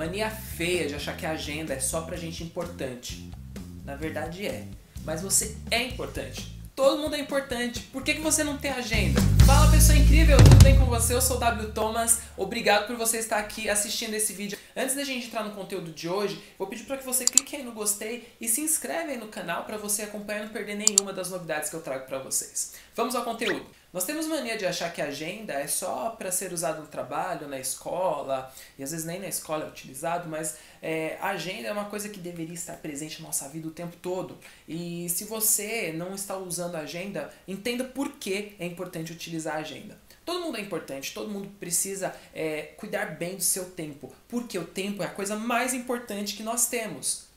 mania feia de achar que a agenda é só pra gente importante. Na verdade é. Mas você é importante. Todo mundo é importante. Por que, que você não tem agenda? Fala pessoa incrível, tudo bem com você? Eu sou o W Thomas. Obrigado por você estar aqui assistindo esse vídeo. Antes da gente entrar no conteúdo de hoje, vou pedir para que você clique aí no gostei e se inscreve aí no canal para você acompanhar e não perder nenhuma das novidades que eu trago para vocês. Vamos ao conteúdo. Nós temos mania de achar que a agenda é só para ser usado no trabalho, na escola, e às vezes nem na escola é utilizado, mas é, a agenda é uma coisa que deveria estar presente na nossa vida o tempo todo. E se você não está usando a agenda, entenda por que é importante utilizar a agenda. Todo mundo é importante, todo mundo precisa é, cuidar bem do seu tempo, porque o tempo é a coisa mais importante que nós temos.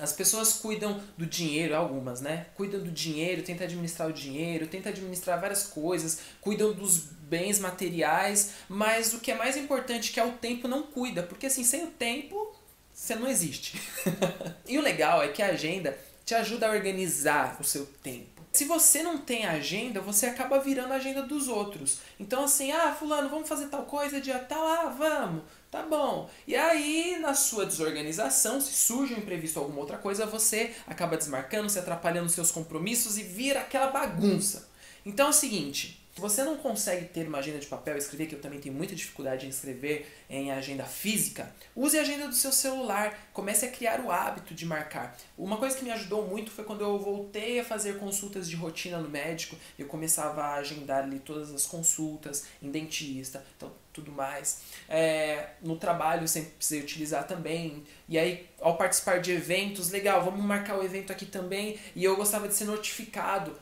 As pessoas cuidam do dinheiro, algumas, né? Cuidam do dinheiro, tentam administrar o dinheiro, tentam administrar várias coisas, cuidam dos bens materiais, mas o que é mais importante que é o tempo não cuida, porque assim, sem o tempo, você não existe. e o legal é que a agenda te ajuda a organizar o seu tempo. Se você não tem agenda, você acaba virando a agenda dos outros. Então assim, ah, fulano, vamos fazer tal coisa, dia tal, ah, vamos. Tá bom. E aí, na sua desorganização, se surge um imprevisto ou alguma outra coisa, você acaba desmarcando, se atrapalhando seus compromissos e vira aquela bagunça. Então é o seguinte, se você não consegue ter uma agenda de papel e escrever, que eu também tenho muita dificuldade em escrever em agenda física, use a agenda do seu celular. Comece a criar o hábito de marcar. Uma coisa que me ajudou muito foi quando eu voltei a fazer consultas de rotina no médico. Eu começava a agendar ali todas as consultas em dentista, então tudo mais. É, no trabalho eu sempre precisei utilizar também. E aí, ao participar de eventos, legal, vamos marcar o evento aqui também. E eu gostava de ser notificado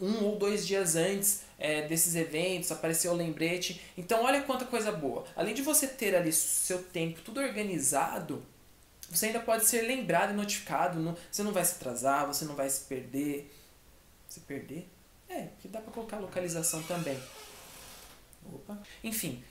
um ou dois dias antes é, desses eventos, apareceu o lembrete. Então, olha quanta coisa boa. Além de você ter ali seu tempo tudo organizado, você ainda pode ser lembrado e notificado. Você não vai se atrasar, você não vai se perder. Se perder? É, porque dá para colocar localização também. Opa. Enfim,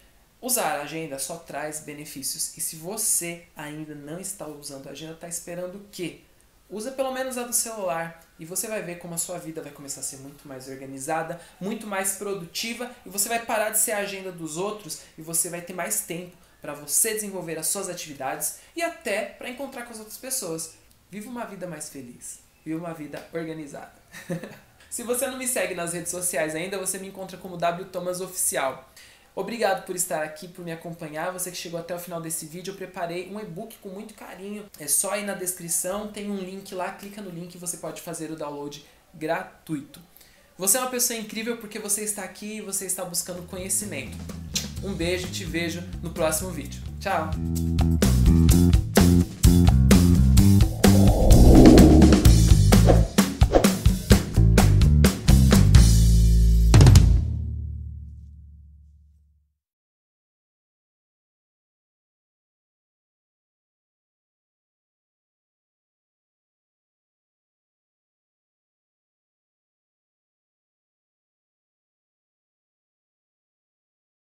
usar a agenda só traz benefícios. E se você ainda não está usando a agenda, está esperando o quê? Usa pelo menos a do celular e você vai ver como a sua vida vai começar a ser muito mais organizada, muito mais produtiva e você vai parar de ser a agenda dos outros e você vai ter mais tempo para você desenvolver as suas atividades e até para encontrar com as outras pessoas. Viva uma vida mais feliz. Viva uma vida organizada. Se você não me segue nas redes sociais ainda, você me encontra como W Thomas Oficial. Obrigado por estar aqui, por me acompanhar. Você que chegou até o final desse vídeo, eu preparei um e-book com muito carinho. É só ir na descrição, tem um link lá, clica no link e você pode fazer o download gratuito. Você é uma pessoa incrível porque você está aqui e você está buscando conhecimento. Um beijo, te vejo no próximo vídeo. Tchau!